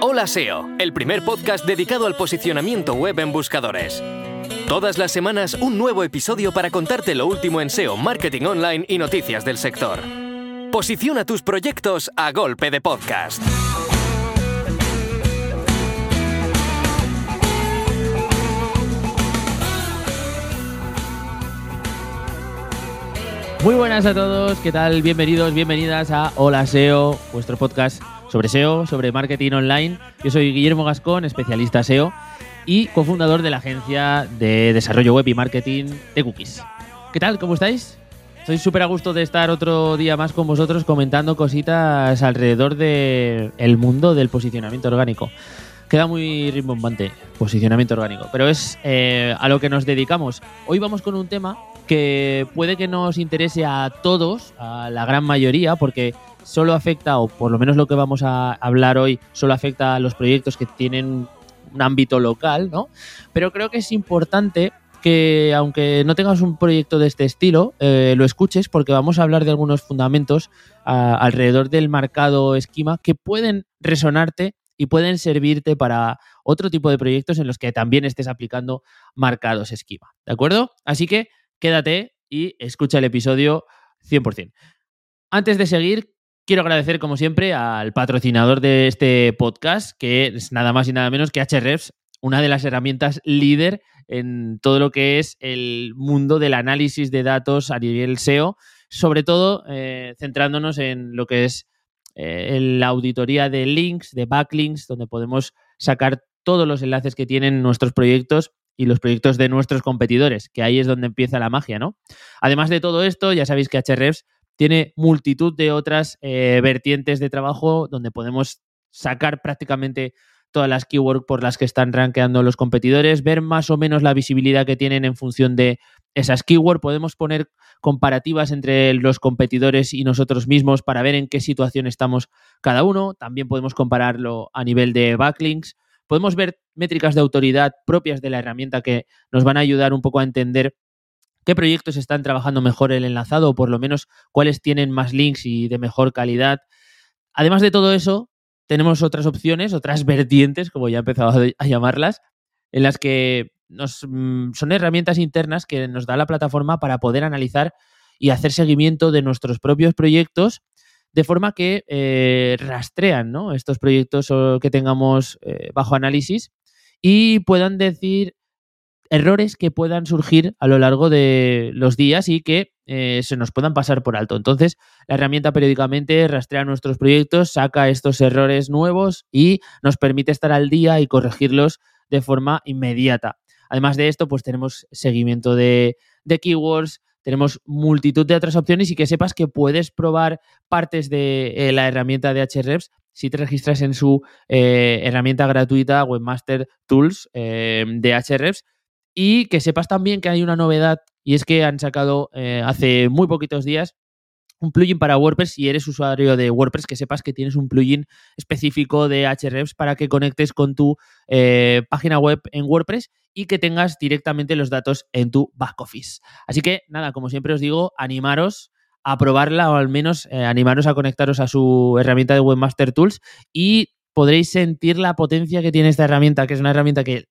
Hola SEO, el primer podcast dedicado al posicionamiento web en buscadores. Todas las semanas un nuevo episodio para contarte lo último en SEO, marketing online y noticias del sector. Posiciona tus proyectos a golpe de podcast. Muy buenas a todos, ¿qué tal? Bienvenidos, bienvenidas a Hola SEO, vuestro podcast sobre SEO, sobre marketing online. Yo soy Guillermo Gascón, especialista SEO y cofundador de la agencia de desarrollo web y marketing de Cookies. ¿Qué tal? ¿Cómo estáis? Estoy súper a gusto de estar otro día más con vosotros comentando cositas alrededor del el mundo del posicionamiento orgánico. Queda muy rimbombante, posicionamiento orgánico, pero es eh, a lo que nos dedicamos. Hoy vamos con un tema que puede que nos interese a todos, a la gran mayoría, porque solo afecta, o por lo menos lo que vamos a hablar hoy, solo afecta a los proyectos que tienen un ámbito local, ¿no? Pero creo que es importante que aunque no tengas un proyecto de este estilo, eh, lo escuches porque vamos a hablar de algunos fundamentos alrededor del marcado esquema que pueden resonarte y pueden servirte para otro tipo de proyectos en los que también estés aplicando marcados esquema. ¿De acuerdo? Así que quédate y escucha el episodio 100%. Antes de seguir, quiero agradecer, como siempre, al patrocinador de este podcast, que es nada más y nada menos que HREFs, una de las herramientas líder en todo lo que es el mundo del análisis de datos a nivel SEO, sobre todo eh, centrándonos en lo que es eh, la auditoría de links, de backlinks, donde podemos sacar todos los enlaces que tienen nuestros proyectos y los proyectos de nuestros competidores, que ahí es donde empieza la magia, ¿no? Además de todo esto, ya sabéis que HREFs tiene multitud de otras eh, vertientes de trabajo donde podemos sacar prácticamente todas las keywords por las que están rankeando los competidores, ver más o menos la visibilidad que tienen en función de esas keywords. Podemos poner comparativas entre los competidores y nosotros mismos para ver en qué situación estamos cada uno. También podemos compararlo a nivel de backlinks podemos ver métricas de autoridad propias de la herramienta que nos van a ayudar un poco a entender qué proyectos están trabajando mejor el enlazado o por lo menos cuáles tienen más links y de mejor calidad. Además de todo eso, tenemos otras opciones, otras vertientes, como ya he empezado a llamarlas, en las que mm, son herramientas internas que nos da la plataforma para poder analizar y hacer seguimiento de nuestros propios proyectos de forma que eh, rastrean estos proyectos que tengamos eh, bajo análisis y puedan decir errores que puedan surgir a lo largo de los días y que eh, se nos puedan pasar por alto. Entonces, la herramienta periódicamente rastrea nuestros proyectos, saca estos errores nuevos y nos permite estar al día y corregirlos de forma inmediata. Además de esto, pues tenemos seguimiento de, keywords, tenemos multitud de otras opciones y que sepas que puedes probar partes de eh, la herramienta de HREFs si te registras en su eh, herramienta gratuita Webmaster Tools de HREFs y que sepas también que hay una novedad y es que han sacado hace muy poquitos días un plugin para WordPress si eres usuario de WordPress, que sepas que tienes un plugin específico de HREFs para que conectes con tu página web en WordPress y que tengas directamente los datos en tu back office. Así que nada, como siempre os digo, animaros a probarla o al menos eh, animaros a conectaros a su herramienta de Webmaster Tools y podréis sentir la potencia que tiene esta herramienta, que es una herramienta que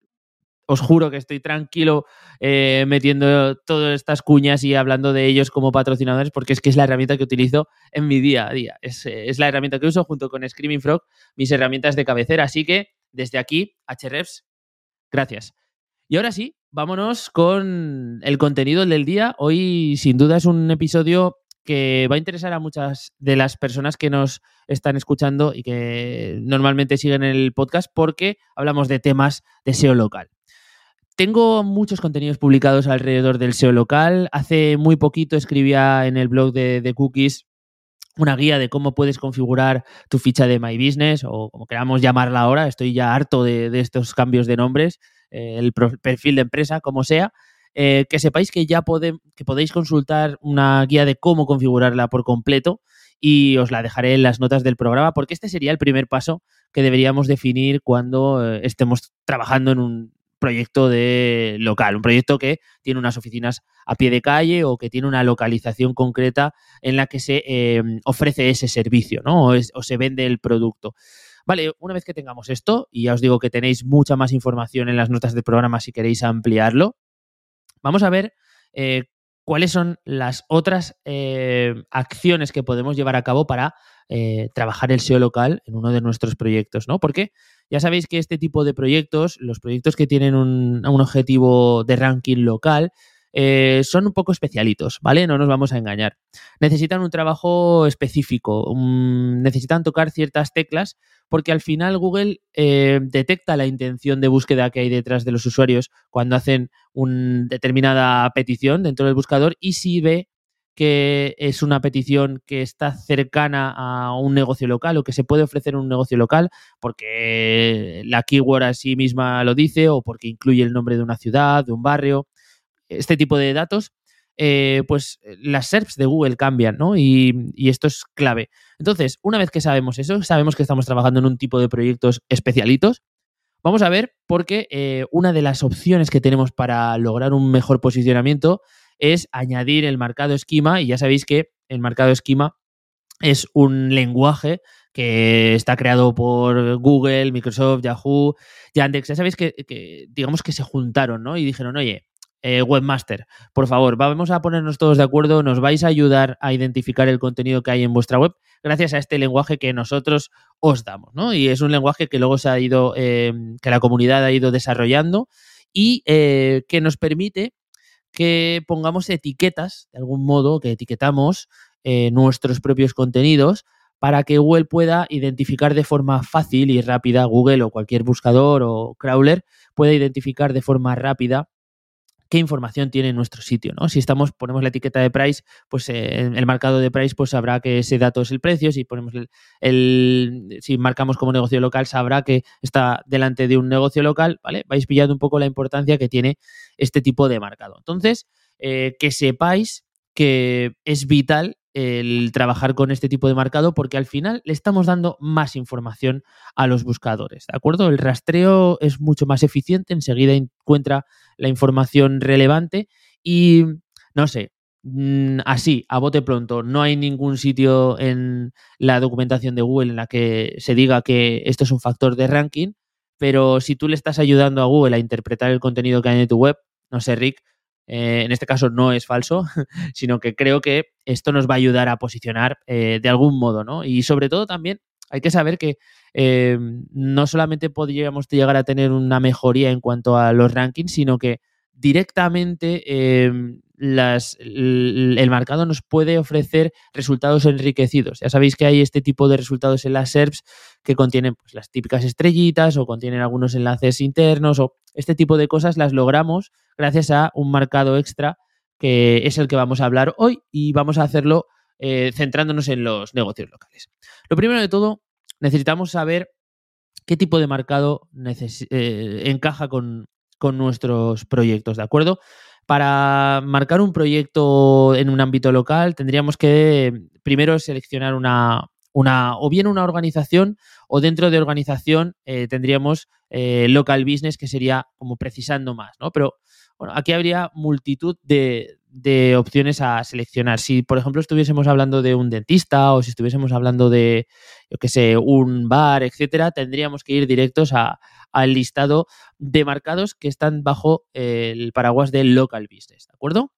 os juro que estoy tranquilo eh, metiendo todas estas cuñas y hablando de ellos como patrocinadores porque es que es la herramienta que utilizo en mi día a día. Es, es la herramienta que uso junto con Screaming Frog, mis herramientas de cabecera. Así que desde aquí, HREFs, gracias. Y ahora sí, vámonos con el contenido del día. Hoy sin duda es un episodio que va a interesar a muchas de las personas que nos están escuchando y que normalmente siguen el podcast porque hablamos de temas de SEO local. Tengo muchos contenidos publicados alrededor del SEO local. Hace muy poquito escribía en el blog de, Cookies una guía de cómo puedes configurar tu ficha de My Business o como queramos llamarla ahora. Estoy ya harto de estos cambios de nombres. Eh, el perfil de empresa, como sea, eh, que sepáis que ya podéis consultar una guía de cómo configurarla por completo y os la dejaré en las notas del programa porque este sería el primer paso que deberíamos definir cuando eh, estemos trabajando en un proyecto de local, un proyecto que tiene unas oficinas a pie de calle o que tiene una localización concreta en la que se ofrece ese servicio ¿no? o, se vende el producto. Vale, una vez que tengamos esto, y ya os digo que tenéis mucha más información en las notas del programa si queréis ampliarlo, vamos a ver eh, cuáles son las otras eh, acciones que podemos llevar a cabo para eh, trabajar el SEO local en uno de nuestros proyectos, ¿no? Porque ya sabéis que este tipo de proyectos, los proyectos que tienen un, un objetivo de ranking local, eh, son un poco especialitos, ¿vale? No nos vamos a engañar. Necesitan un trabajo específico, necesitan tocar ciertas teclas porque al final Google eh, detecta la intención de búsqueda que hay detrás de los usuarios cuando hacen una determinada petición dentro del buscador y si ve que es una petición que está cercana a un negocio local o que se puede ofrecer en un negocio local porque la keyword así misma lo dice o porque incluye el nombre de una ciudad, de un barrio este tipo de datos, eh, pues eh, las SERPs de Google cambian, ¿no? Y, esto es clave. Entonces, una vez que sabemos eso, sabemos que estamos trabajando en un tipo de proyectos especialitos, vamos a ver porque eh, una de las opciones que tenemos para lograr un mejor posicionamiento es añadir el marcado esquema y ya sabéis que el marcado esquema es un lenguaje que está creado por Google, Microsoft, Yahoo, Yandex. Ya sabéis que, que digamos que se juntaron, ¿no? Y dijeron, oye, eh, webmaster, por favor, vamos a ponernos todos de acuerdo, nos vais a ayudar a identificar el contenido que hay en vuestra web gracias a este lenguaje que nosotros os damos, ¿no? Y es un lenguaje que luego se ha ido, eh, que la comunidad ha ido desarrollando y eh, que nos permite que pongamos etiquetas, de algún modo, que etiquetamos nuestros propios contenidos para que Google pueda identificar de forma fácil y rápida, Google o cualquier buscador o crawler pueda identificar de forma rápida qué información tiene nuestro sitio, ¿no? Si estamos, ponemos la etiqueta de price, pues eh, el marcado de price, pues sabrá que ese dato es el precio. Si ponemos el, si marcamos como negocio local, sabrá que está delante de un negocio local, ¿vale? Vais pillando un poco la importancia que tiene este tipo de marcado. Entonces, eh, que sepáis que es vital el trabajar con este tipo de marcado porque al final le estamos dando más información a los buscadores, ¿de acuerdo? El rastreo es mucho más eficiente, enseguida encuentra la información relevante y no sé, mm, así, a bote pronto, no hay ningún sitio en la documentación de Google en la que se diga que esto es un factor de ranking, pero si tú le estás ayudando a Google a interpretar el contenido que hay en tu web, no sé, Rick, eh, en este caso no es falso, sino que creo que esto nos va a ayudar a posicionar eh, de algún modo, ¿no? Y sobre todo también hay que saber que eh, no solamente podríamos llegar a tener una mejoría en cuanto a los rankings, sino que directamente las, el, marcado nos puede ofrecer resultados enriquecidos. Ya sabéis que hay este tipo de resultados en las SERPs que contienen pues, las típicas estrellitas o contienen algunos enlaces internos o este tipo de cosas las logramos gracias a un marcado extra que es el que vamos a hablar hoy y vamos a hacerlo eh, centrándonos en los negocios locales. Lo primero de todo, necesitamos saber qué tipo de marcado eh, encaja con, con nuestros proyectos, ¿de acuerdo? Para marcar un proyecto en un ámbito local tendríamos que primero seleccionar una, una o bien una organización o dentro de organización eh, tendríamos eh, local business que sería como precisando más, ¿no? Pero bueno, aquí habría multitud de, de, opciones a seleccionar. Si, por ejemplo, estuviésemos hablando de un dentista o si estuviésemos hablando de, yo qué sé, un bar, etcétera, tendríamos que ir directos al listado de marcados que están bajo el paraguas del local business, ¿de acuerdo?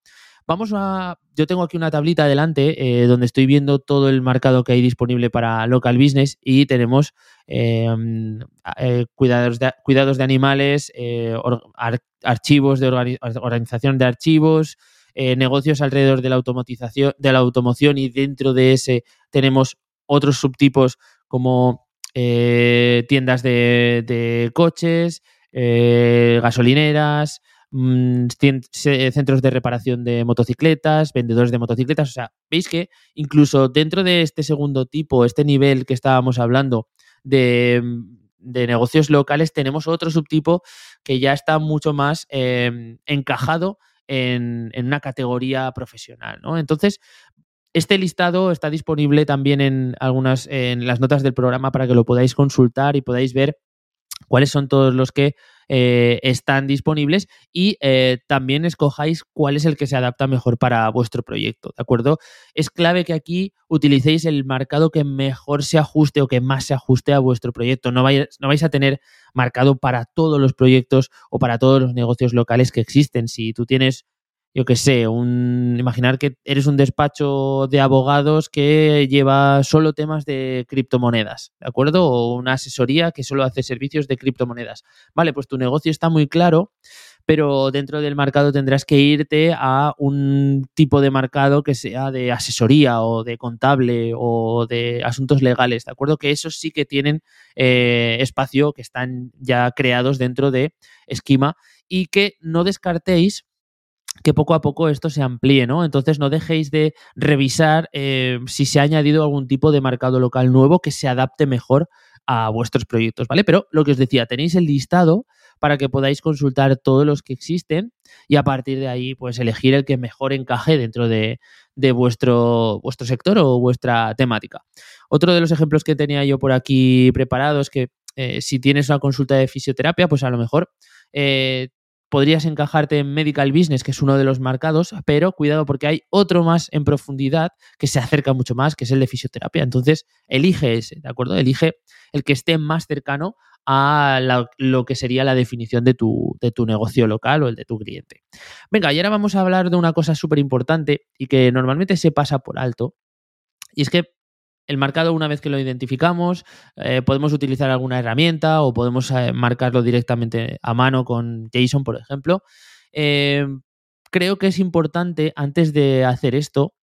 Vamos a. Yo tengo aquí una tablita adelante eh, donde estoy viendo todo el marcado que hay disponible para local business y tenemos em, eh, cuidados, de, cuidados de animales, eh, archivos de organización de archivos, negocios alrededor de la automatización, de la automoción y dentro de ese tenemos otros subtipos como eh, tiendas de, coches, eh, gasolineras, mm, centros de reparación de motocicletas, vendedores de motocicletas. O sea, veis que incluso dentro de este segundo tipo, este nivel que estábamos hablando de, negocios locales, tenemos otro subtipo que ya está mucho más em, encajado en, una categoría profesional. ¿no? Entonces, este listado está disponible también en algunas en las notas del programa para que lo podáis consultar y podáis ver cuáles son todos los que eh, están disponibles y eh, también escojáis cuál es el que se adapta mejor para vuestro proyecto, ¿de acuerdo? Es clave que aquí utilicéis el marcado que mejor se ajuste o que más se ajuste a vuestro proyecto. No vais, no vais a tener marcado para todos los proyectos o para todos los negocios locales que existen. Si tú tienes yo qué sé, un, imaginar que eres un despacho de abogados que lleva solo temas de criptomonedas, ¿de acuerdo? O una asesoría que solo hace servicios de criptomonedas. Vale, pues tu negocio está muy claro, pero dentro del mercado tendrás que irte a un tipo de mercado que sea de asesoría o de contable o de asuntos legales, ¿de acuerdo? Que esos sí que tienen eh, espacio, que están ya creados dentro de Esquema y que no descartéis que poco a poco esto se amplíe, ¿no? Entonces no dejéis de revisar eh, si se ha añadido algún tipo de mercado local nuevo que se adapte mejor a vuestros proyectos, ¿vale? Pero lo que os decía, tenéis el listado para que podáis consultar todos los que existen y a partir de ahí, pues elegir el que mejor encaje dentro de, vuestro, vuestro sector o vuestra temática. Otro de los ejemplos que tenía yo por aquí preparado es que eh, si tienes una consulta de fisioterapia, pues a lo mejor eh, podrías encajarte en medical business, que es uno de los marcados, pero cuidado porque hay otro más en profundidad que se acerca mucho más, que es el de fisioterapia. Entonces, elige ese, ¿de acuerdo? Elige el que esté más cercano a lo que sería la definición de tu, de tu negocio local o el de tu cliente. Venga, y ahora vamos a hablar de una cosa súper importante y que normalmente se pasa por alto, y es que el marcado, una vez que lo identificamos, eh, podemos utilizar alguna herramienta o podemos eh, marcarlo directamente a mano con JSON, por ejemplo. Eh, creo que es importante, antes de hacer esto,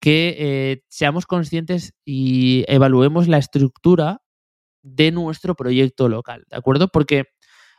que seamos conscientes y evaluemos la estructura de nuestro proyecto local, ¿de acuerdo? Porque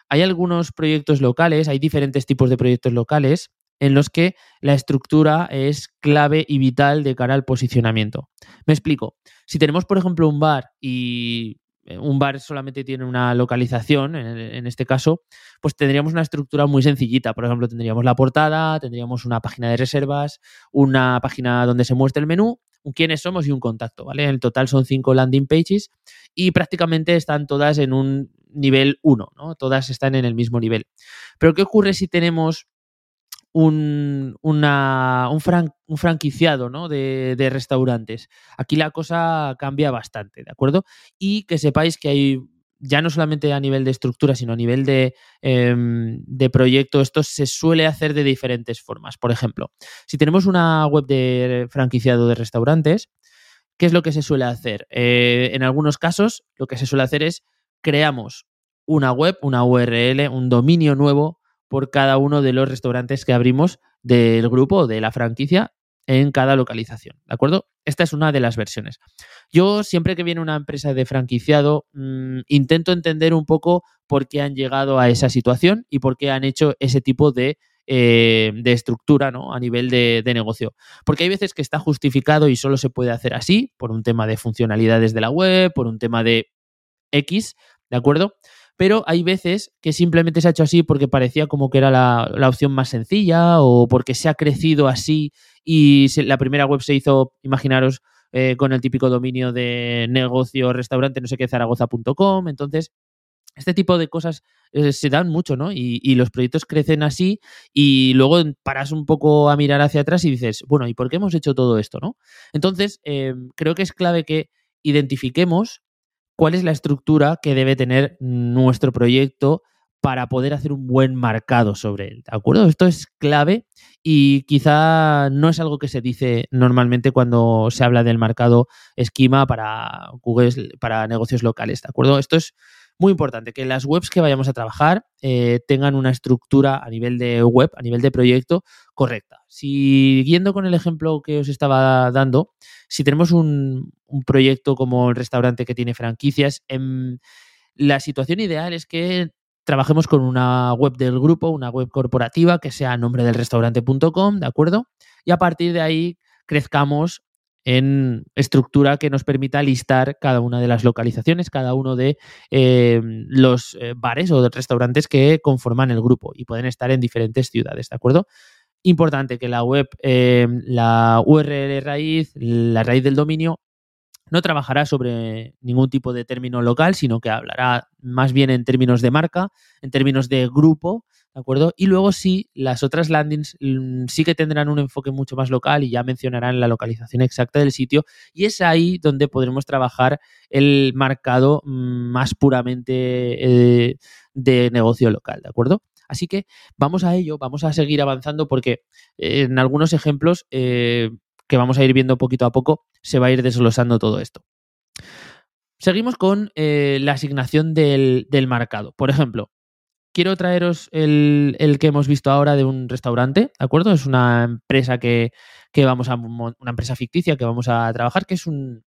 hay algunos proyectos locales, hay diferentes tipos de proyectos locales en los que la estructura es clave y vital de cara al posicionamiento. Me explico. Si tenemos, por ejemplo, un bar y eh, un bar solamente tiene una localización, en, este caso, pues tendríamos una estructura muy sencillita. Por ejemplo, tendríamos la portada, tendríamos una página de reservas, una página donde se muestra el menú, quiénes somos y un contacto, ¿vale? En el total son cinco landing pages y prácticamente están todas en un nivel 1, ¿no? Todas están en el mismo nivel. Pero ¿qué ocurre si tenemos un, una, un, un franquiciado ¿no? de, de, restaurantes. Aquí la cosa cambia bastante, ¿de acuerdo? Y que sepáis que hay, ya no solamente a nivel de estructura, sino a nivel de, em, de proyecto, esto se suele hacer de diferentes formas. Por ejemplo, si tenemos una web de franquiciado de restaurantes, ¿qué es lo que se suele hacer? Eh, en algunos casos, lo que se suele hacer es creamos una web, una URL, un dominio nuevo por cada uno de los restaurantes que abrimos del grupo de la franquicia en cada localización, ¿de acuerdo? Esta es una de las versiones. Yo siempre que viene una empresa de franquiciado mm, intento entender un poco por qué han llegado a esa situación y por qué han hecho ese tipo de, eh, de estructura ¿no? a nivel de, de, negocio. Porque hay veces que está justificado y solo se puede hacer así, por un tema de funcionalidades de la web, por un tema de X, ¿de acuerdo? Pero hay veces que simplemente se ha hecho así porque parecía como que era la, opción más sencilla o porque se ha crecido así y la primera web se hizo, imaginaros, eh, con el típico dominio de negocio, restaurante, no sé qué, zaragoza.com. Entonces, este tipo de cosas eh, se dan mucho, ¿no? Y, los proyectos crecen así y luego paras un poco a mirar hacia atrás y dices, bueno, ¿y por qué hemos hecho todo esto, no? Entonces, eh, creo que es clave que identifiquemos cuál es la estructura que debe tener nuestro proyecto para poder hacer un buen marcado sobre él. ¿De acuerdo? Esto es clave y quizá no es algo que se dice normalmente cuando se habla del marcado esquema para Google, para negocios locales. ¿De acuerdo? Esto es muy importante, que las webs que vayamos a trabajar eh, tengan una estructura a nivel de web, a nivel de proyecto correcta. Siguiendo con el ejemplo que os estaba dando, si tenemos un, proyecto como el restaurante que tiene franquicias, em, la situación ideal es que trabajemos con una web del grupo, una web corporativa que sea nombre del restaurante.com, ¿de acuerdo? Y a partir de ahí crezcamos en estructura que nos permita listar cada una de las localizaciones, cada uno de eh, los eh, bares o restaurantes que conforman el grupo y pueden estar en diferentes ciudades, ¿de acuerdo? Importante que la web, eh, la URL raíz, la raíz del dominio, no trabajará sobre ningún tipo de término local, sino que hablará más bien en términos de marca, en términos de grupo, ¿de acuerdo? Y luego sí, las otras landings mm, sí que tendrán un enfoque mucho más local y ya mencionarán la localización exacta del sitio y es ahí donde podremos trabajar el marcado mm, más puramente eh, de negocio local, ¿de acuerdo? Así que vamos a ello, vamos a seguir avanzando porque eh, en algunos ejemplos eh, que vamos a ir viendo poquito a poco se va a ir desglosando todo esto. Seguimos con la asignación del, del marcado. Por ejemplo, quiero traeros el, que hemos visto ahora de un restaurante, ¿de acuerdo? Es una empresa que, que vamos a, una empresa ficticia que vamos a trabajar, que es un,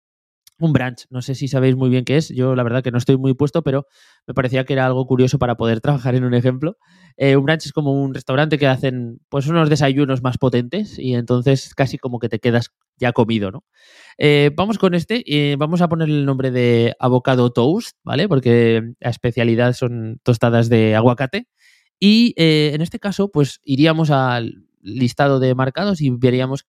un branch. No sé si sabéis muy bien qué es. Yo la verdad que no estoy muy puesto, pero me parecía que era algo curioso para poder trabajar en un ejemplo. Eh, un branch es como un restaurante que hacen pues unos desayunos más potentes y entonces casi como que te quedas ya comido, ¿no? Eh, vamos con este vamos a ponerle el nombre de avocado toast, ¿vale? Porque la especialidad son tostadas de aguacate. Y eh, en este caso, pues iríamos al listado de marcados y veríamos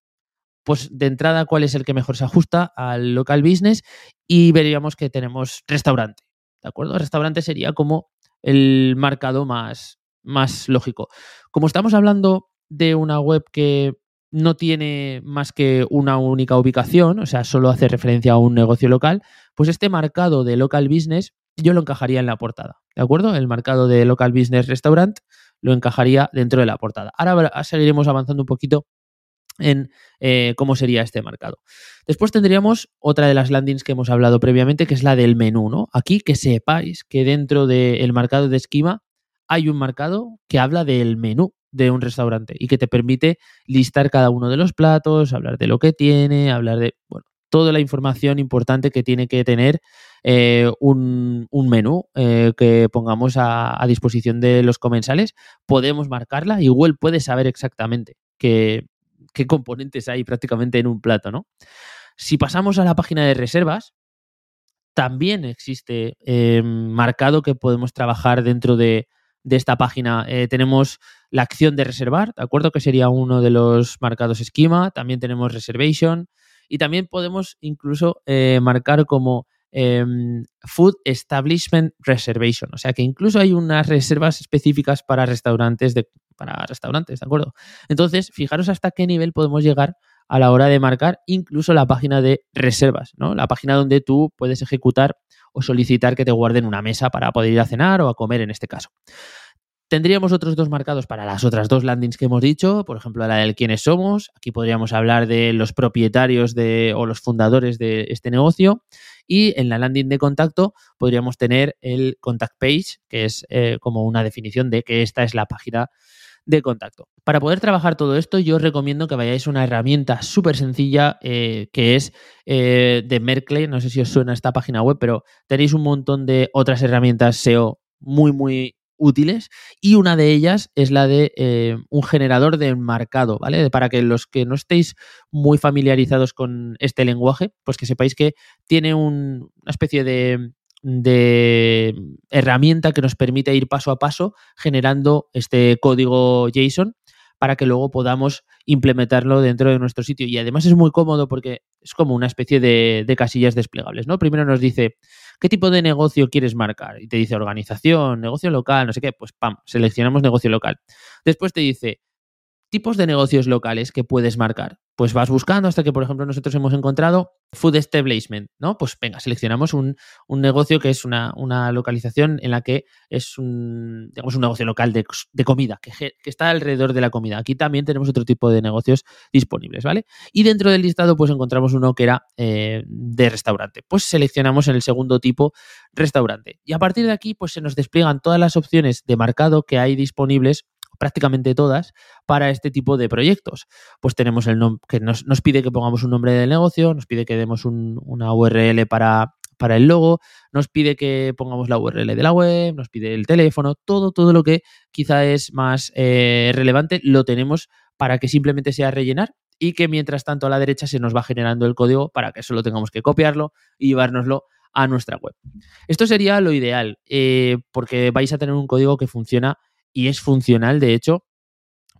pues de entrada cuál es el que mejor se ajusta al local business y veríamos que tenemos restaurante, ¿de acuerdo? Restaurante sería como el marcado más, más lógico. Como estamos hablando de una web que no tiene más que una única ubicación, o sea, solo hace referencia a un negocio local, pues este marcado de local business yo lo encajaría en la portada, ¿de acuerdo? El marcado de local business restaurant lo encajaría dentro de la portada. Ahora seguiremos avanzando un poquito en eh, cómo sería este marcado. Después tendríamos otra de las landings que hemos hablado previamente, que es la del menú, ¿no? Aquí que sepáis que dentro del marcado de esquema hay un marcado que habla del menú de un restaurante y que te permite listar cada uno de los platos, hablar de lo que tiene, hablar de, bueno, toda la información importante que tiene que tener eh, un, menú eh, que pongamos a, a, disposición de los comensales, podemos marcarla y Google puede saber exactamente que, qué componentes hay prácticamente en un plato, ¿no? Si pasamos a la página de reservas, también existe eh, marcado que podemos trabajar dentro de, esta página. Eh, tenemos la acción de reservar, ¿de acuerdo? Que sería uno de los marcados esquema. También tenemos reservation. Y también podemos incluso eh, marcar como Em, food Establishment Reservation. O sea que incluso hay unas reservas específicas para restaurantes, de, para restaurantes, ¿de acuerdo? Entonces, fijaros hasta qué nivel podemos llegar a la hora de marcar incluso la página de reservas, ¿no? La página donde tú puedes ejecutar o solicitar que te guarden una mesa para poder ir a cenar o a comer en este caso. Tendríamos otros dos marcados para las otras dos landings que hemos dicho, por ejemplo, la del quiénes somos. Aquí podríamos hablar de los propietarios de, o los fundadores de este negocio. Y en la landing de contacto podríamos tener el contact page, que es eh, como una definición de que esta es la página de contacto. Para poder trabajar todo esto, yo os recomiendo que vayáis a una herramienta súper sencilla eh, que es eh, de Merkle. No sé si os suena esta página web, pero tenéis un montón de otras herramientas SEO muy, muy útiles y una de ellas es la de eh, un generador de marcado, ¿vale? Para que los que no estéis muy familiarizados con este lenguaje, pues que sepáis que tiene una especie de herramienta que nos permite ir paso a paso generando este código JSON para que luego podamos implementarlo dentro de nuestro sitio. Y además es muy cómodo porque es como una especie de, de casillas desplegables, ¿no? Primero nos dice ¿Qué tipo de negocio quieres marcar? Y te dice organización, negocio local, no sé qué, pues pam, seleccionamos negocio local. Después te dice tipos de negocios locales que puedes marcar. Pues vas buscando hasta que, por ejemplo, nosotros hemos encontrado food establishment, ¿no? Pues venga, seleccionamos un, negocio que es una, localización en la que es un, digamos, un negocio local de, comida, que, está alrededor de la comida. Aquí también tenemos otro tipo de negocios disponibles, ¿vale? Y dentro del listado, pues encontramos uno que era eh, de restaurante. Pues seleccionamos en el segundo tipo restaurante. Y a partir de aquí, pues se nos despliegan todas las opciones de marcado que hay disponibles prácticamente todas, para este tipo de proyectos. Pues tenemos el que nos, pide que pongamos un nombre del negocio, nos pide que demos una URL para, para el logo, nos pide que pongamos la URL de la web, nos pide el teléfono, todo, todo lo que quizá es más eh, relevante lo tenemos para que simplemente sea rellenar y que mientras tanto a la derecha se nos va generando el código para que solo tengamos que copiarlo y llevárnoslo a nuestra web. Esto sería lo ideal, eh, porque vais a tener un código que funciona y es funcional, de hecho,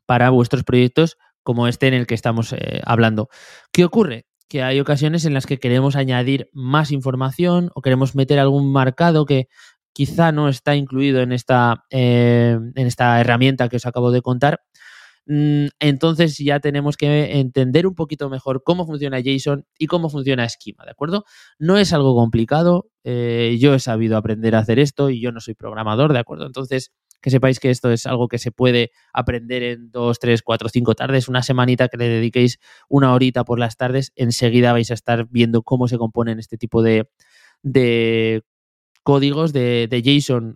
para vuestros proyectos como este en el que estamos eh, hablando. ¿Qué ocurre? que hay ocasiones en las que queremos añadir más información o queremos meter algún marcado que quizá no está incluido en esta, eh, en esta herramienta que os acabo de contar. Mm, entonces ya tenemos que entender un poquito mejor cómo funciona JSON y cómo funciona Schema, ¿de acuerdo? No es algo complicado, eh, yo he sabido aprender a hacer esto y yo no soy programador, ¿de acuerdo? Entonces, que sepáis que esto es algo que se puede aprender en dos, tres, cuatro, cinco tardes, una semanita que le dediquéis una horita por las tardes, enseguida vais a estar viendo cómo se componen este tipo de, de códigos de, JSON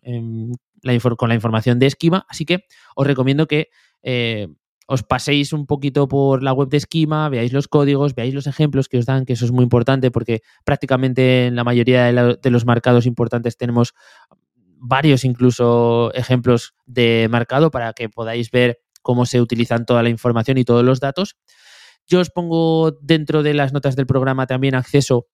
con la información de Esquima. Así que os recomiendo que eh, os paséis un poquito por la web de Esquima, veáis los códigos, veáis los ejemplos que os dan, que eso es muy importante porque prácticamente en la mayoría de, los marcados importantes tenemos varios incluso ejemplos de marcado para que podáis ver cómo se utilizan toda la información y todos los datos. Yo os pongo dentro de las notas del programa también acceso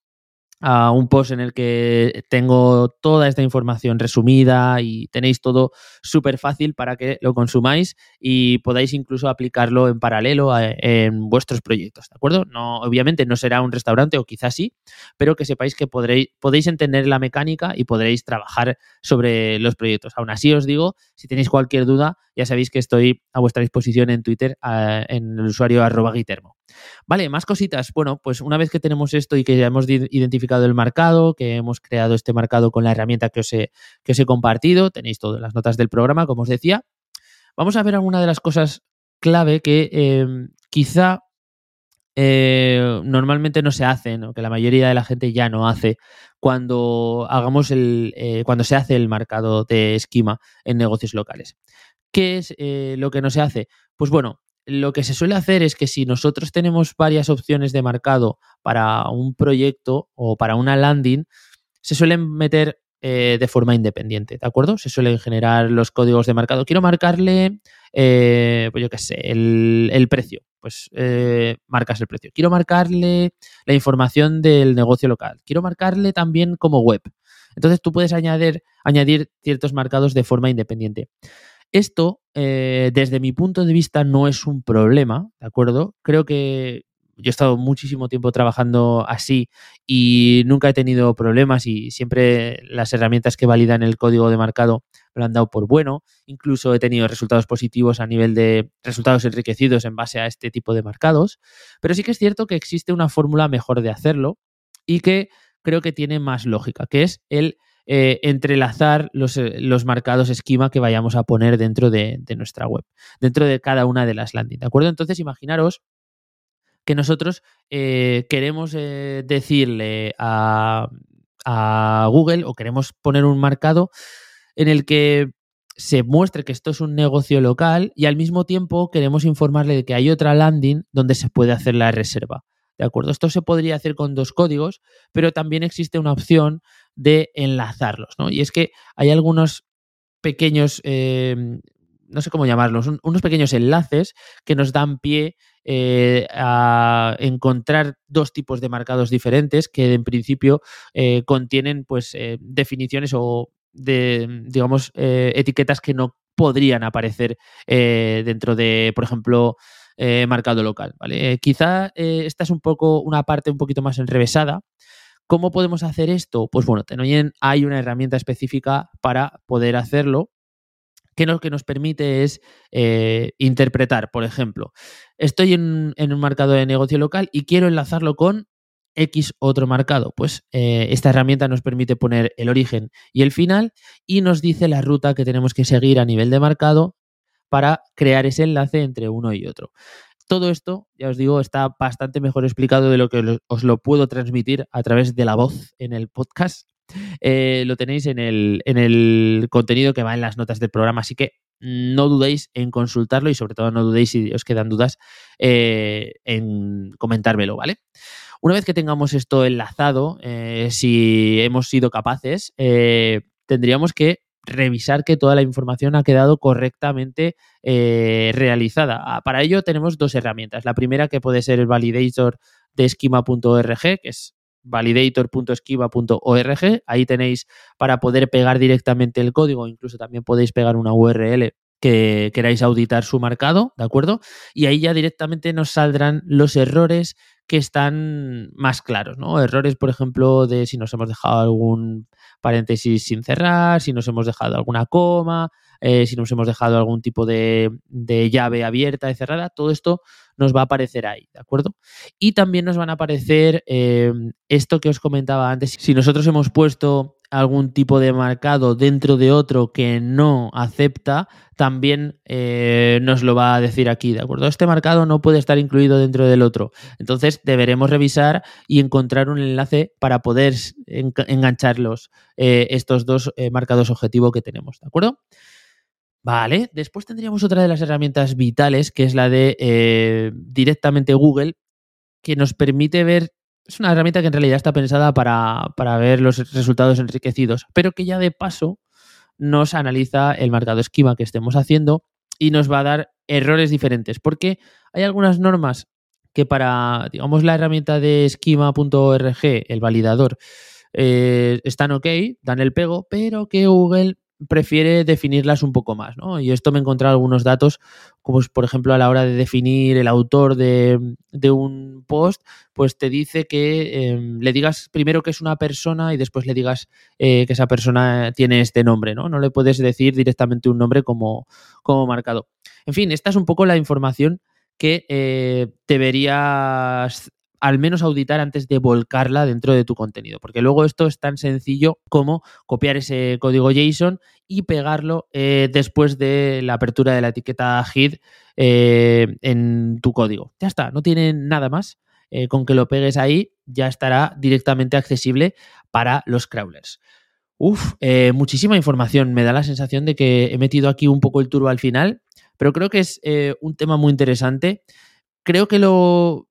a un post en el que tengo toda esta información resumida y tenéis todo súper fácil para que lo consumáis y podáis incluso aplicarlo en paralelo en vuestros proyectos, ¿de acuerdo? No, obviamente no será un restaurante o quizás sí, pero que sepáis que podréis, podéis entender la mecánica y podréis trabajar sobre los proyectos. Aún así os digo, si tenéis cualquier duda, ya sabéis que estoy a vuestra disposición en Twitter en el usuario arroba guitermo. Vale, más cositas. Bueno, pues una vez que tenemos esto y que ya hemos identificado el marcado, que hemos creado este marcado con la herramienta que os he, que compartido, tenéis todas las notas del programa, como os decía, vamos a ver alguna de las cosas clave que em, quizá eh, normalmente no se hacen, o que la mayoría de la gente ya no hace cuando hagamos el, eh, cuando se hace el marcado de esquema en negocios locales. ¿Qué es eh, lo que no se hace? Pues bueno, lo que se suele hacer es que si nosotros tenemos varias opciones de marcado para un proyecto o para una landing, se suelen meter eh, de forma independiente, ¿de acuerdo? Se suelen generar los códigos de marcado. Quiero marcarle, eh, pues yo qué sé, el, precio. Pues eh, marcas el precio. Quiero marcarle la información del negocio local. Quiero marcarle también como web. Entonces tú puedes añadir, añadir ciertos marcados de forma independiente. Esto, eh, desde mi punto de vista, no es un problema, ¿de acuerdo? Creo que yo he estado muchísimo tiempo trabajando así y nunca he tenido problemas y siempre las herramientas que validan el código de marcado lo han dado por bueno. Incluso he tenido resultados positivos a nivel de resultados enriquecidos en base a este tipo de marcados. Pero sí que es cierto que existe una fórmula mejor de hacerlo y que creo que tiene más lógica, que es el eh, entrelazar los, eh, los, marcados esquema que vayamos a poner dentro de, nuestra web, dentro de cada una de las landing, ¿de acuerdo? Entonces, imaginaros que nosotros eh, queremos decirle a, a Google o queremos poner un marcado en el que se muestre que esto es un negocio local y al mismo tiempo queremos informarle de que hay otra landing donde se puede hacer la reserva. ¿De acuerdo? Esto se podría hacer con dos códigos, pero también existe una opción de enlazarlos, ¿no? Y es que hay algunos pequeños, eh, no sé cómo llamarlos, unos pequeños enlaces que nos dan pie eh, a encontrar dos tipos de marcados diferentes que en principio eh, contienen pues definiciones o de, digamos, etiquetas que no podrían aparecer dentro de, por ejemplo, marcado local. ¿vale? quizá esta es un poco una parte un poquito más enrevesada, ¿Cómo podemos hacer esto? Pues bueno, Tenoyen hay una herramienta específica para poder hacerlo que lo que nos permite es eh, interpretar, por ejemplo, estoy en, un marcado de negocio local y quiero enlazarlo con X otro marcado. Pues eh, esta herramienta nos permite poner el origen y el final y nos dice la ruta que tenemos que seguir a nivel de marcado para crear ese enlace entre uno y otro. Todo esto, ya os digo, está bastante mejor explicado de lo que os lo puedo transmitir a través de la voz en el podcast. Eh, lo tenéis en el, en el contenido que va en las notas del programa, así que no dudéis en consultarlo y sobre todo no dudéis si os quedan dudas eh, en comentármelo, ¿vale? Una vez que tengamos esto enlazado, eh, si hemos sido capaces, tendríamos que revisar que toda la información ha quedado correctamente eh, realizada. Ah, para ello tenemos dos herramientas. La primera que puede ser el validator de esquema.org, que es validator.esquiva.org. Ahí tenéis para poder pegar directamente el código, incluso también podéis pegar una URL que queráis auditar su marcado, ¿de acuerdo? Y ahí ya directamente nos saldrán los errores que están más claros, ¿no? Errores, por ejemplo, de si nos hemos dejado algún paréntesis sin cerrar, si nos hemos dejado alguna coma, eh, si nos hemos dejado algún tipo de, llave abierta y cerrada, todo esto nos va a aparecer ahí, ¿de acuerdo? Y también nos van a aparecer eh, esto que os comentaba antes, si nosotros hemos puesto algún tipo de marcado dentro de otro que no acepta, también eh, nos lo va a decir aquí, ¿de acuerdo? Este marcado no puede estar incluido dentro del otro. Entonces deberemos revisar y encontrar un enlace para poder engancharlos eh, estos dos eh, marcados objetivo que tenemos, ¿de acuerdo? Vale, después tendríamos otra de las herramientas vitales, que es la de directamente Google, que nos permite ver es una herramienta que en realidad está pensada para, ver los resultados enriquecidos, pero que ya de paso nos analiza el marcado esquema que estemos haciendo y nos va a dar errores diferentes, porque hay algunas normas que para, digamos, la herramienta de esquema.org, el validador, eh, están ok, dan el pego, pero que Google prefiere definirlas un poco más, ¿no? Y esto me he encontrado algunos datos, como por ejemplo a la hora de definir el autor de, un post, pues te dice que em, le digas primero que es una persona y después le digas eh, que esa persona tiene este nombre, ¿no? No le puedes decir directamente un nombre como, como marcado. En fin, esta es un poco la información que eh, deberías al menos auditar antes de volcarla dentro de tu contenido, porque luego esto es tan sencillo como copiar ese código JSON y pegarlo eh, después de la apertura de la etiqueta HID eh, en tu código. Ya está, no tiene nada más. Eh, con que lo pegues ahí ya estará directamente accesible para los crawlers. Uf, muchísima información. Me da la sensación de que he metido aquí un poco el turbo al final, pero creo que es un tema muy interesante. Creo que lo,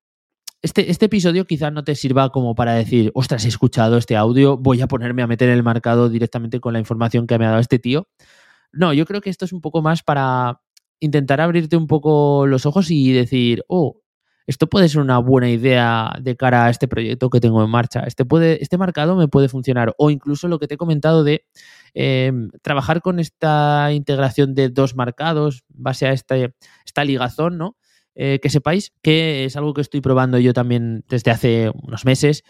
este, este, episodio quizás no te sirva como para decir, ostras, he escuchado este audio, voy a ponerme a meter el marcado directamente con la información que me ha dado este tío. No, yo creo que esto es un poco más para intentar abrirte un poco los ojos y decir, oh, esto puede ser una buena idea de cara a este proyecto que tengo en marcha. Este, puede, este marcado me puede funcionar. O incluso lo que te he comentado de em, trabajar con esta integración de dos marcados, base a este, esta ligazón, ¿no? Eh, que sepáis que es algo que estoy probando yo también desde hace unos meses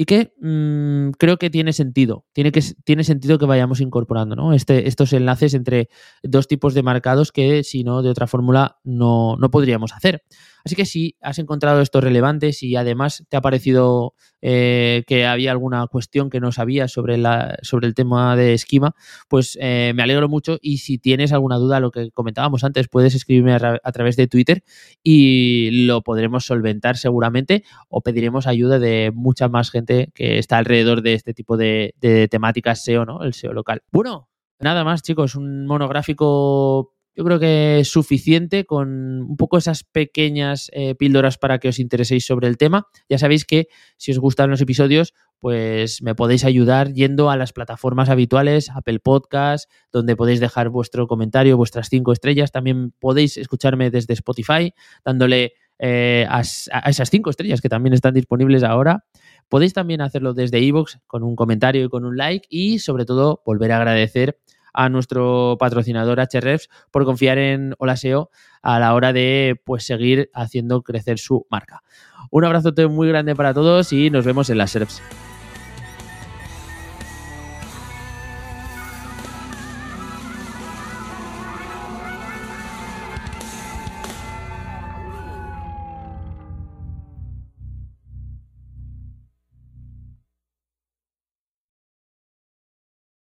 y que mm, creo que tiene sentido, tiene, que, tiene sentido que vayamos incorporando ¿no? este, estos enlaces entre dos tipos de marcados que si no de otra fórmula no, no podríamos hacer. Así que si has encontrado esto relevante, y además te ha parecido eh, que había alguna cuestión que no sabías sobre, la, sobre el tema de esquema, pues eh, me alegro mucho y si tienes alguna duda, lo que comentábamos antes, puedes escribirme a, través de Twitter y lo podremos solventar seguramente o pediremos ayuda de mucha más gente que está alrededor de este tipo de, de temáticas SEO, ¿no? El SEO local. Bueno, Nada más, chicos, un monográfico yo creo que es suficiente con un poco esas pequeñas eh, píldoras para que os intereséis sobre el tema. Ya sabéis que si os gustan los episodios, pues me podéis ayudar yendo a las plataformas habituales, Apple Podcast, donde podéis dejar vuestro comentario, vuestras cinco estrellas. También podéis escucharme desde Spotify, dándole eh, a, esas cinco estrellas que también están disponibles ahora. Podéis también hacerlo desde iVoox con un comentario y con un like y sobre todo volver a agradecer a nuestro patrocinador HREFs por confiar en Olaseo a la hora de pues, seguir haciendo crecer su marca. Un abrazo muy grande para todos y nos vemos en las SERPs.